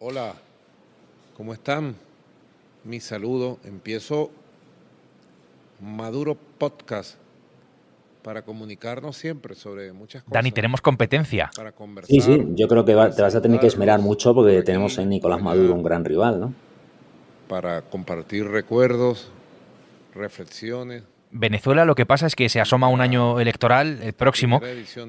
Hola, ¿cómo están? Mi saludo. Empiezo Maduro Podcast para comunicarnos siempre sobre muchas cosas. Dani, tenemos competencia. Para conversar, Sí, sí, yo creo que va- te vas a tener que esmerar mucho porque Por tenemos en Nicolás Maduro un gran rival, ¿no? Para compartir recuerdos, reflexiones. Venezuela lo que pasa es que se asoma un año electoral, el próximo,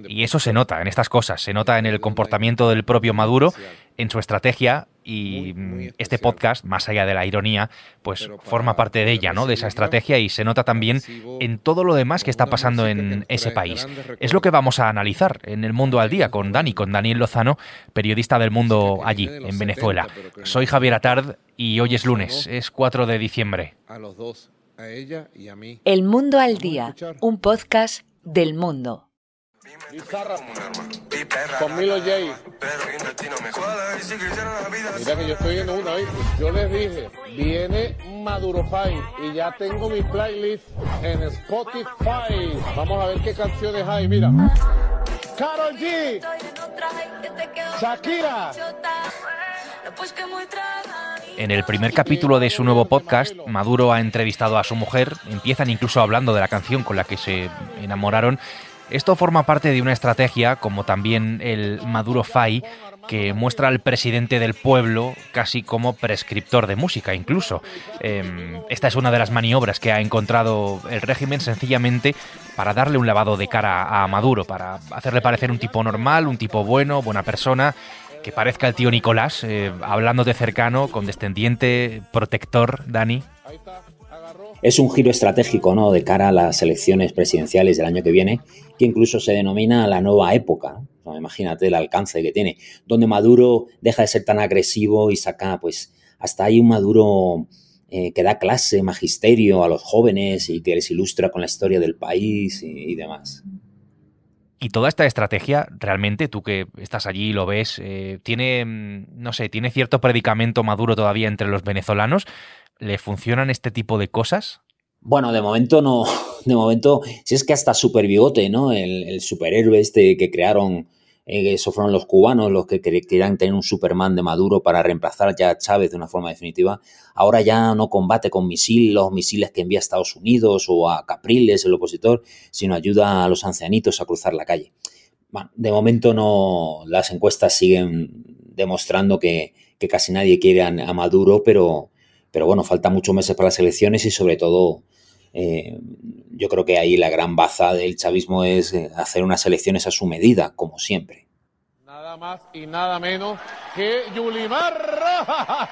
y eso se nota en estas cosas, se nota en el comportamiento del propio Maduro, en su estrategia y Muy, muy mm, este podcast, más allá de la ironía, pues forma parte de ella, ¿no? De esa estrategia y se nota también en todo lo demás que está pasando en ese país. Es lo que vamos a analizar en el Mundo al Día con Dani, con Daniel Lozano, periodista del Mundo allí, en 70, Venezuela. Soy Javier Atard y hoy es lunes, es 4 de diciembre. A los dos, a ella y a mí. El Mundo al Día, un podcast del mundo. Con Milo J. Mira que yo estoy viendo una vez. Yo les dije, viene Maduro Fight y ya tengo mi playlist en Spotify. Vamos a ver qué canciones hay. Mira. Karol G. Shakira. En el primer capítulo de su nuevo podcast, Maduro ha entrevistado a su mujer, empiezan incluso hablando de la canción con la que se enamoraron. Esto forma parte de una estrategia, como también el Maduro Fai, que muestra al presidente del pueblo casi como prescriptor de música, incluso. Eh, esta es una de las maniobras que ha encontrado el régimen sencillamente para darle un lavado de cara a Maduro, para hacerle parecer un tipo normal, un tipo bueno, buena persona, que parezca el tío Nicolás, eh, hablando de cercano, condescendiente, protector, Dani. Es un giro estratégico, ¿no? De cara a las elecciones presidenciales del año que viene, que incluso se denomina la nueva época. ¿no? Imagínate el alcance que tiene, donde Maduro deja de ser tan agresivo y saca, pues, hasta ahí un Maduro eh, que da clase, magisterio a los jóvenes y que les ilustra con la historia del país y demás. Y toda esta estrategia, realmente, tú que estás allí y lo ves, eh, tiene, mm, no sé, tiene cierto predicamento maduro todavía entre los venezolanos. ¿Le funcionan este tipo de cosas? Bueno, de momento no. De momento, si es que hasta Super Bigote, ¿no? El, el superhéroe este que crearon, eh, eso fueron los cubanos los que quer- querían tener un Superman de Maduro para reemplazar ya a Chávez de una forma definitiva. Ahora ya no combate con misiles, los misiles que envía a Estados Unidos o a Capriles, el opositor, sino ayuda a los ancianitos a cruzar la calle. Bueno, de momento no. Las encuestas siguen demostrando que, casi nadie quiere a, a Maduro, pero, pero bueno, faltan muchos meses para las elecciones y sobre todo eh, yo creo que ahí la gran baza del chavismo es eh, hacer unas elecciones a su medida, como siempre. Nada más y nada menos que Yulimar Rojas.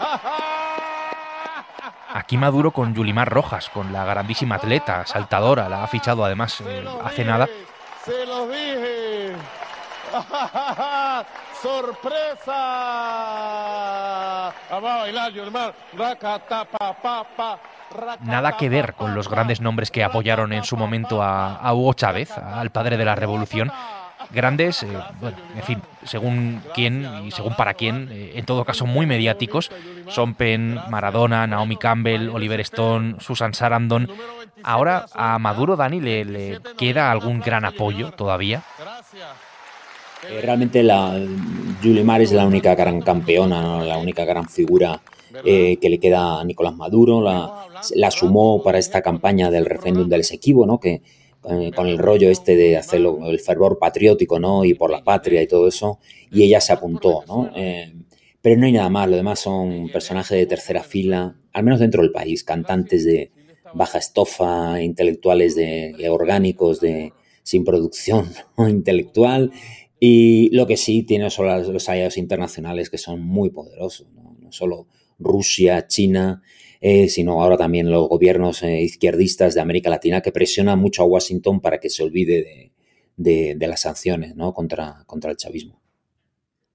Aquí Maduro con Yulimar Rojas, con la grandísima atleta, saltadora, la ha fichado además eh, hace dije, nada. Se los dije. ¡Sorpresa! Nada que ver con los grandes nombres que apoyaron en su momento a, a Hugo Chávez, al padre de la revolución. Grandes, eh, bueno, en fin, según quién y según para quién, eh, en todo caso muy mediáticos, son Penn, Maradona, Naomi Campbell, Oliver Stone, Susan Sarandon. Ahora a Maduro, Dani, le, le queda algún gran apoyo todavía. Eh, realmente la Yulimar es la única gran campeona, ¿no? la única gran figura eh, que le queda a Nicolás Maduro. La, la sumó para esta campaña del referéndum del Esequibo, ¿no? que eh, con el rollo este de hacerlo, el fervor patriótico ¿no? y por la patria y todo eso, y ella se apuntó. ¿no? Eh, pero no hay nada más, lo demás son personajes de tercera fila, al menos dentro del país, cantantes de baja estofa, intelectuales de, orgánicos de, sin producción ¿no? intelectual. Y lo que sí tiene son los, aliados internacionales que son muy poderosos, no, no solo Rusia, China, eh, sino ahora también los gobiernos eh, izquierdistas de América Latina que presionan mucho a Washington para que se olvide de, las sanciones ¿no? contra, contra el chavismo.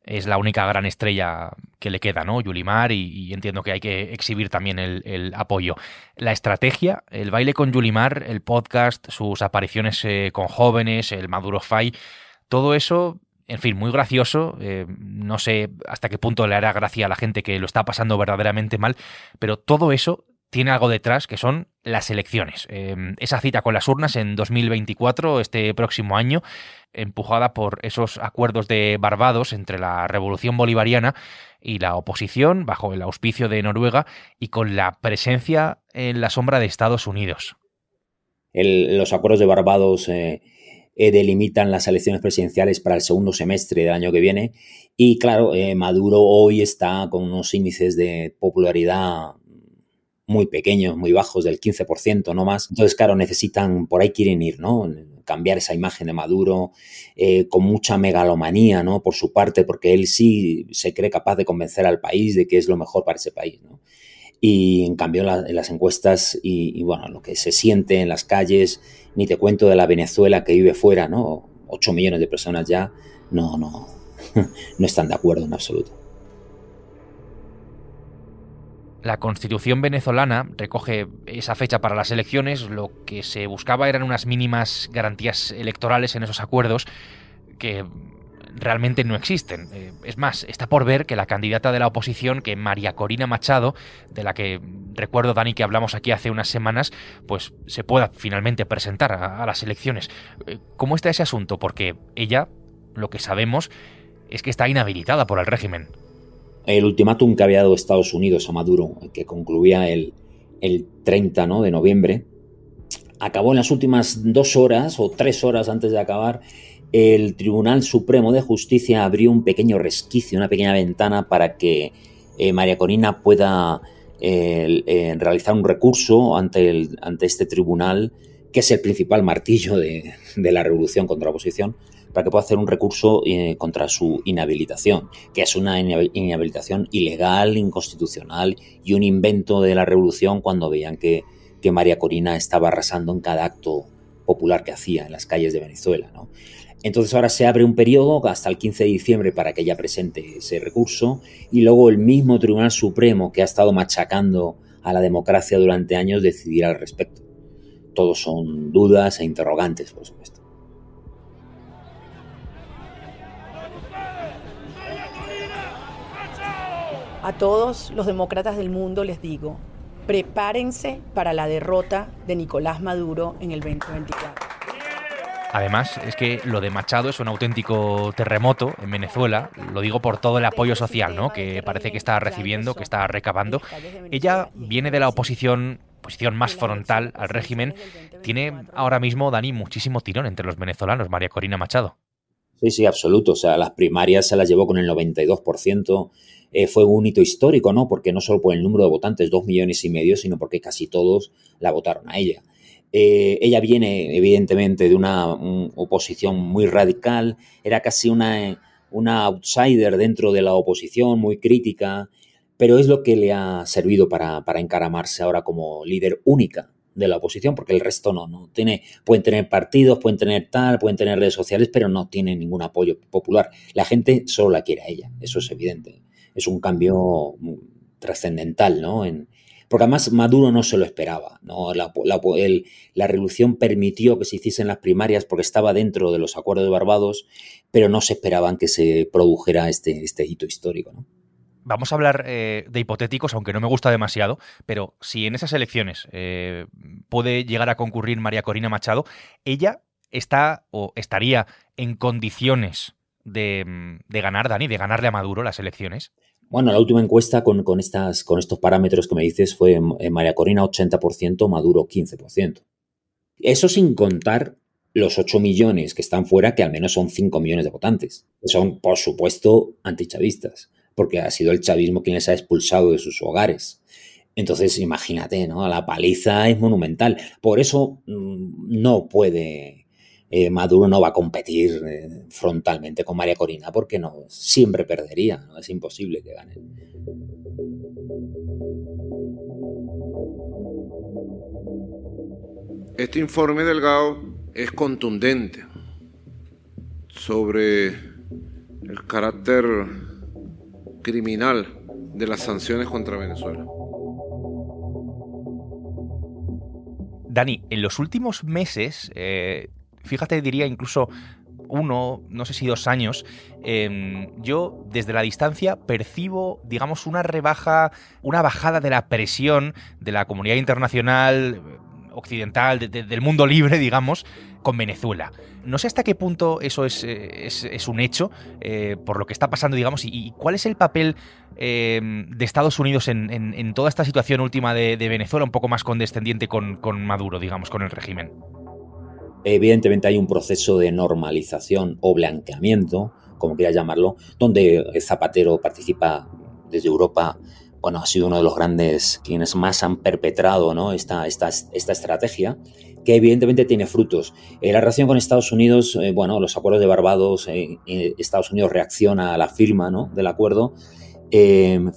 Es la única gran estrella que le queda, ¿no? Yulimar, y, entiendo que hay que exhibir también el, el, apoyo. La estrategia, el baile con Yulimar, el podcast, sus apariciones eh, con jóvenes, el Maduro Fai, todo eso en fin, muy gracioso. Eh, no sé hasta qué punto le hará gracia a la gente que lo está pasando verdaderamente mal, pero todo eso tiene algo detrás que son las elecciones. Em, esa cita con las urnas en 2024, este próximo año, empujada por esos acuerdos de Barbados entre la Revolución Bolivariana y la oposición, bajo el auspicio de Noruega y con la presencia en la sombra de Estados Unidos. los acuerdos de Barbados eh, eh, delimitan las elecciones presidenciales para el segundo semestre del año que viene y claro, eh, Maduro hoy está con unos índices de popularidad muy pequeños, muy bajos, del 15%, no más. Entonces, claro, necesitan, por ahí quieren ir, ¿no? Cambiar esa imagen de Maduro eh, con mucha megalomanía, ¿no? Por su parte, porque él sí se cree capaz de convencer al país de que es lo mejor para ese país, ¿no? Y en cambio, en las encuestas y, bueno, lo que se siente en las calles, ni te cuento de la Venezuela que vive fuera, ¿no? 8 millones de personas ya, no, no, no están de acuerdo en absoluto. La constitución venezolana recoge esa fecha para las elecciones. Lo que se buscaba eran unas mínimas garantías electorales en esos acuerdos que realmente no existen. Eh, es más, está por ver que la candidata de la oposición, que María Corina Machado, de la que recuerdo, Dani, que hablamos aquí hace unas semanas, pues se pueda finalmente presentar a, las elecciones. Eh, ¿Cómo está ese asunto? Porque ella, lo que sabemos, es que está inhabilitada por el régimen el ultimátum que había dado Estados Unidos a Maduro, que concluía el, 30 ¿no? de noviembre, acabó en las últimas dos horas o tres horas antes de acabar. El Tribunal Supremo de Justicia abrió un pequeño resquicio, una pequeña ventana para que eh, María Corina pueda eh, eh, realizar un recurso ante, el, ante este tribunal, que es el principal martillo de, la revolución contra la oposición, para que pueda hacer un recurso contra su inhabilitación, que es una inhabilitación ilegal, inconstitucional y un invento de la revolución cuando veían que, María Corina estaba arrasando en cada acto popular que hacía en las calles de Venezuela. Entonces ahora se abre un periodo hasta el 15 de diciembre para que ella presente ese recurso y luego el mismo Tribunal Supremo que ha estado machacando a la democracia durante años decidirá al respecto. Todos son dudas e interrogantes, por supuesto. A todos los demócratas del mundo les digo, prepárense para la derrota de Nicolás Maduro en el 2024. Además, es que lo de Machado es un auténtico terremoto en Venezuela. Lo digo por todo el apoyo social, ¿no? Que parece que está recibiendo, que está recabando. Ella viene de la oposición, posición más frontal al régimen. Tiene ahora mismo, Dani, muchísimo tirón entre los venezolanos, María Corina Machado. Sí, sí, absoluto. O sea, las primarias se las llevó con el 92%. Eh, fue un hito histórico, ¿no? Porque no solo por el número de votantes, dos millones y medio, sino porque casi todos la votaron a ella. Eh, ella viene, evidentemente, de una oposición muy radical, era casi una, una outsider dentro de la oposición, muy crítica, pero es lo que le ha servido para, para encaramarse ahora como líder única de la oposición, porque el resto no, no tiene, pueden tener partidos, pueden tener tal, pueden tener redes sociales, pero no tienen ningún apoyo popular. La gente solo la quiere a ella, eso es evidente es un cambio trascendental, ¿no? En, porque además Maduro no se lo esperaba. ¿no? La, revolución permitió que se hiciesen las primarias porque estaba dentro de los acuerdos de Barbados, pero no se esperaban que se produjera este, este hito histórico. Vamos a hablar eh, de hipotéticos, aunque no me gusta demasiado, pero si en esas elecciones eh, puede llegar a concurrir María Corina Machado, ella está o estaría en condiciones de, de ganar, Dani, de ganarle a Maduro las elecciones. Bueno, la última encuesta con, estas, con estos parámetros que me dices fue en María Corina 80%, Maduro 15%. Eso sin contar los 8 millones que están fuera, que al menos son 5 millones de votantes. Son, por supuesto, antichavistas, porque ha sido el chavismo quien les ha expulsado de sus hogares. Entonces, imagínate, ¿no? La paliza es monumental. Por eso mm, no puede eh, Maduro no va a competir eh, frontalmente con María Corina porque no, siempre perdería, ¿no? es imposible que gane. Este informe Delgado es contundente sobre el carácter criminal de las sanciones contra Venezuela. Dani, en los últimos meses eh, fíjate, diría incluso uno, no sé si dos años, em, yo desde la distancia percibo, digamos, una rebaja, una bajada de la presión de la comunidad internacional occidental, del mundo libre, digamos, con Venezuela. No sé hasta qué punto eso es, eh, un hecho, eh, por lo que está pasando, digamos, y, cuál es el papel em, de Estados Unidos en, toda esta situación última de, Venezuela, un poco más condescendiente con, con Maduro, digamos, con el régimen. Evidentemente hay un proceso de normalización o blanqueamiento, como quieras llamarlo, donde Zapatero participa desde Europa bueno, ha sido uno de los grandes quienes más han perpetrado ¿no? esta, estrategia, que evidentemente tiene frutos. En la relación con Estados Unidos, eh, bueno, los acuerdos de Barbados, eh, eh, Estados Unidos reacciona a la firma del acuerdo,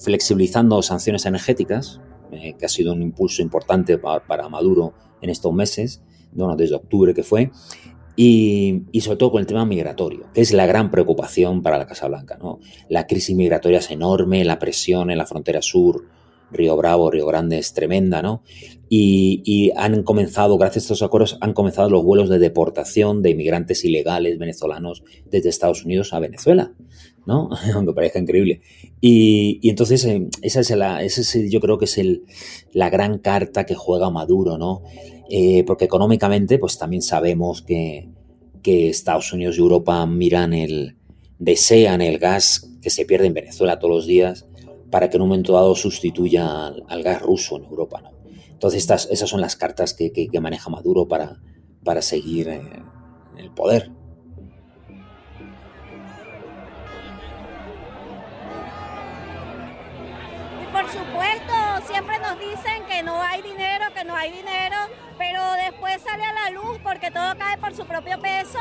flexibilizando sanciones energéticas, que ha sido un impulso importante para, para Maduro en estos meses, bueno, desde octubre que fue, y, sobre todo con el tema migratorio, que es la gran preocupación para la Casa Blanca. ¿no? La crisis migratoria es enorme, la presión en la frontera sur, Río Bravo, Río Grande es tremenda, ¿no? Y, han comenzado, gracias a estos acuerdos, han comenzado los vuelos de deportación de inmigrantes ilegales venezolanos desde Estados Unidos a Venezuela, ¿no? Aunque parezca increíble. Y, entonces, eh, esa es, la, ese es yo creo que es el, la gran carta que juega Maduro, ¿no? Eh, porque económicamente, pues también sabemos que, Estados Unidos y Europa miran el, desean el gas que se pierde en Venezuela todos los días para que en un momento dado sustituya al, gas ruso en Europa, ¿no? Entonces, estas, esas son las cartas que, maneja Maduro para, para seguir en el poder. por supuesto, siempre nos dicen que no hay dinero, que no hay dinero, pero después sale a la luz porque todo cae por su propio peso,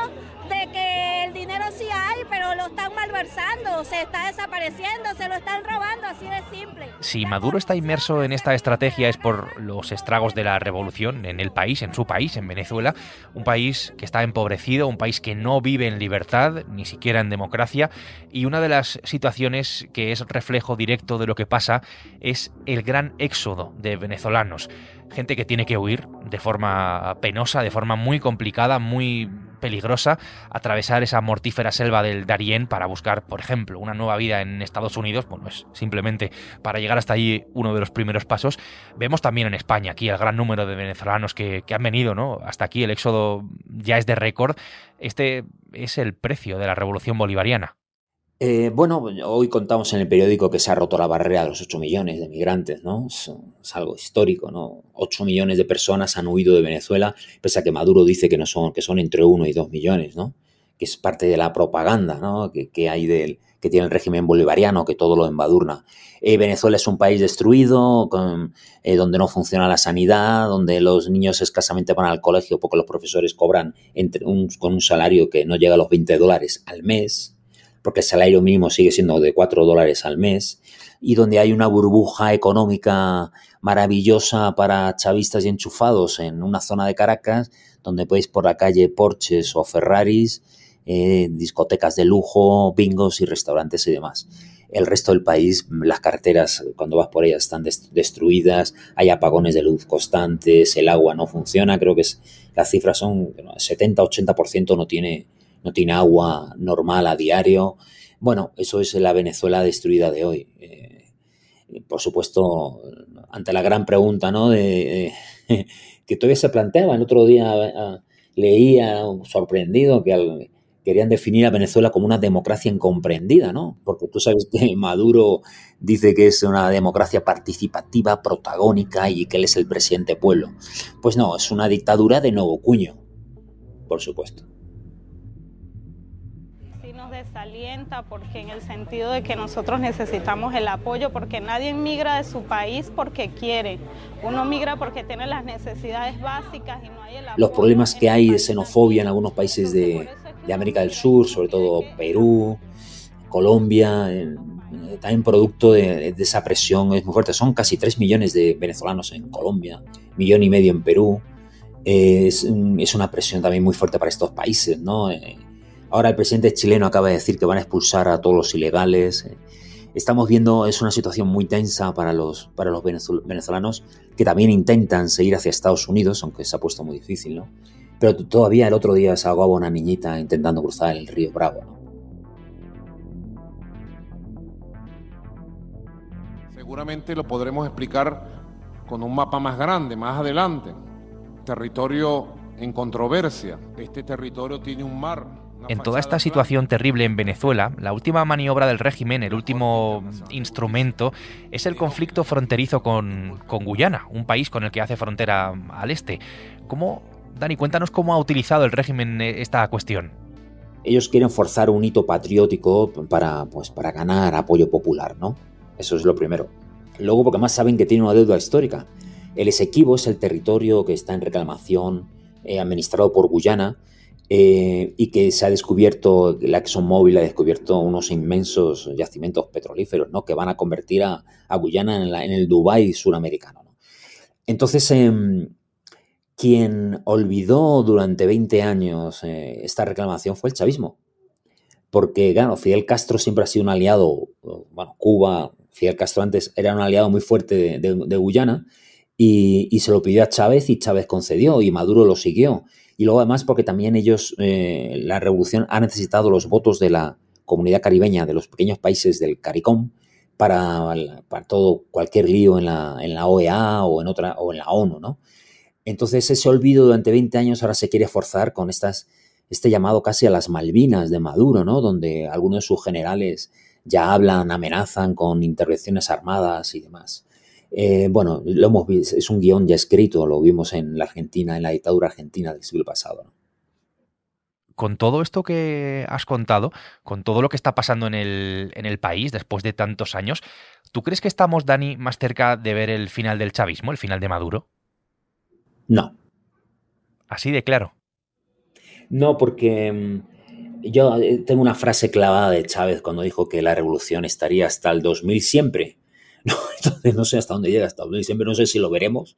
de que el dinero sí hay, pero lo están malversando, se está desapareciendo, se lo están robando, así de simple. Si Maduro está inmerso en esta estrategia es por los estragos de la revolución en el país, en su país, en Venezuela, un país que está empobrecido, un país que no vive en libertad, ni siquiera en democracia, y una de las situaciones que es reflejo directo de lo que pasa es el gran éxodo de venezolanos gente que tiene que huir de forma penosa, de forma muy complicada, muy peligrosa, atravesar esa mortífera selva del Darién para buscar, por ejemplo, una nueva vida en Estados Unidos, bueno, es simplemente para llegar hasta allí uno de los primeros pasos. Vemos también en España aquí el gran número de venezolanos que, que han venido, ¿no? Hasta aquí el éxodo ya es de récord. Este es el precio de la revolución bolivariana. Eh, bueno, hoy contamos en el periódico que se ha roto la barrera de los 8 millones de migrantes, ¿no? Es, algo histórico, ¿no? 8 millones de personas han huido de Venezuela, pese a que Maduro dice que no son, que son entre 1 y 2 millones, ¿no? Que es parte de la propaganda, ¿no? Que, hay del, que tiene el régimen bolivariano, que todo lo embadurna. Eh, Venezuela es un país destruido, eh, donde no funciona la sanidad, donde los niños escasamente van al colegio porque los profesores cobran entre con un salario que no llega a los 20 dólares al mes, porque el salario mínimo sigue siendo de 4 dólares al mes, y donde hay una burbuja económica maravillosa para chavistas y enchufados en una zona de Caracas, donde podéis por la calle Porches o Ferraris, eh, discotecas de lujo, bingos y restaurantes y demás. El resto del país, las carreteras, cuando vas por ellas, están destruidas, hay apagones de luz constantes, el agua no funciona, creo que es, las cifras son 70-80% no tiene no tiene agua normal a diario. Bueno, eso es la Venezuela destruida de hoy. Eh, por supuesto, ante la gran pregunta, ¿no? De, que todavía se planteaba, el otro día ah, leía sorprendido que querían definir a Venezuela como una democracia incomprendida, ¿no? Porque tú sabes que Maduro dice que es una democracia participativa, protagónica y que él es el presidente pueblo. Pues no, es una dictadura de nuevo cuño, por supuesto desalienta porque en el sentido de que nosotros necesitamos el apoyo porque nadie migra de su país porque quiere. Uno migra porque tiene las necesidades básicas y no hay el apoyo. Los problemas que hay de xenofobia en algunos países de, de América del Sur, sobre todo Perú, Colombia, también producto de, esa presión es muy fuerte. Son casi 3 millones de venezolanos en Colombia, millón y medio en Perú. Es, es, una presión también muy fuerte para estos países, ¿no? Ahora el presidente chileno acaba de decir que van a expulsar a todos los ilegales. Estamos viendo, es una situación muy tensa para los, para los venezolanos que también intentan seguir hacia Estados Unidos, aunque se ha puesto muy difícil, ¿no? pero todavía el otro día se ahogaba una niñita intentando cruzar el río Bravo. Seguramente lo podremos explicar con un mapa más grande, más adelante. Territorio en controversia. Este territorio tiene un mar. En toda esta situación terrible en Venezuela, la última maniobra del régimen, el último instrumento, es el conflicto fronterizo con, con Guyana, un país con el que hace frontera al este. ¿Cómo, Dani, cuéntanos cómo ha utilizado el régimen esta cuestión? Ellos quieren forzar un hito patriótico para, pues, para ganar apoyo popular, ¿no? Eso es lo primero. Luego, porque más saben que tiene una deuda histórica. El Esequibo es el territorio que está en reclamación, eh, administrado por Guyana, eh, y que se ha descubierto, la ExxonMobil ha descubierto unos inmensos yacimientos petrolíferos, ¿no? Que van a convertir a, Guyana en, el Dubái suramericano. Entonces, em, quien olvidó durante 20 años eh, esta reclamación fue el chavismo. Porque, claro, Fidel Castro siempre ha sido un aliado, bueno, Cuba, Fidel Castro antes era un aliado muy fuerte de, Guyana y, se lo pidió a Chávez y Chávez concedió y Maduro lo siguió. Y luego además porque también ellos, eh, la revolución ha necesitado los votos de la comunidad caribeña, de los pequeños países del CARICOM, para, para todo, cualquier lío en la, en la OEA o en, otra, o en la ONU, ¿no? Entonces ese olvido durante 20 años ahora se quiere forzar con estas, este llamado casi a las Malvinas de Maduro, ¿no? Donde algunos de sus generales ya hablan, amenazan con intervenciones armadas y demás. Eh, bueno, lo hemos visto, es un guion ya escrito, lo vimos en la Argentina, en la dictadura argentina del siglo pasado. Con todo esto que has contado, con todo lo que está pasando en el, en el país después de tantos años, ¿tú crees que estamos, Dani, más cerca de ver el final del chavismo, el final de Maduro? No. Así de claro. No, porque mm, yo eh, tengo una frase clavada de Chávez cuando dijo que la revolución estaría hasta el 2000 siempre. No, entonces no sé hasta dónde llega hasta el 2000 siempre, no sé si lo veremos,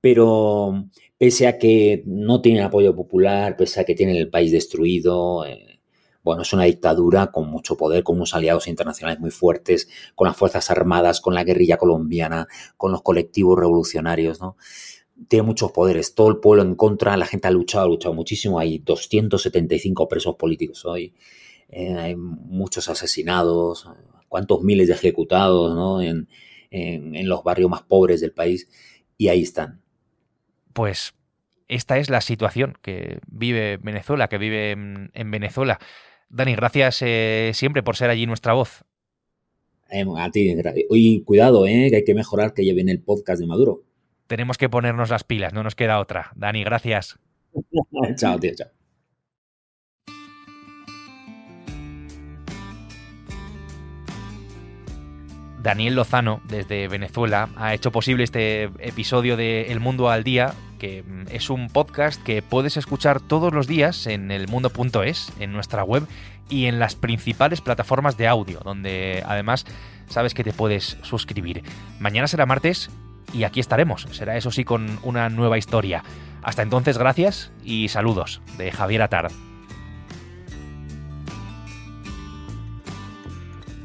pero pese a que no tienen apoyo popular, pese a que tienen el país destruido, eh, bueno, es una dictadura con mucho poder, con unos aliados internacionales muy fuertes, con las Fuerzas Armadas, con la guerrilla colombiana, con los colectivos revolucionarios, ¿no? tiene muchos poderes, todo el pueblo en contra, la gente ha luchado, ha luchado muchísimo, hay 275 presos políticos hoy, eh, hay muchos asesinados, cuántos miles de ejecutados ¿no? Los barrios más pobres del país, y ahí están. Pues esta es la situación que vive Venezuela, que vive en, Venezuela. Dani, gracias eh, siempre por ser allí nuestra voz. Eh, a ti, y cuidado, que hay que mejorar que lleven el podcast de Maduro tenemos que ponernos las pilas, no nos queda otra. Dani, gracias. chao, tío, chao. Daniel Lozano, desde Venezuela, ha hecho posible este episodio de El Mundo al Día, que mm, es un podcast que puedes escuchar todos los días en elmundo.es, en nuestra web y en las principales plataformas de audio, donde además sabes que te puedes suscribir. Mañana será martes y aquí estaremos. Será eso sí con una nueva historia. Hasta entonces, gracias y saludos de Javier Atard.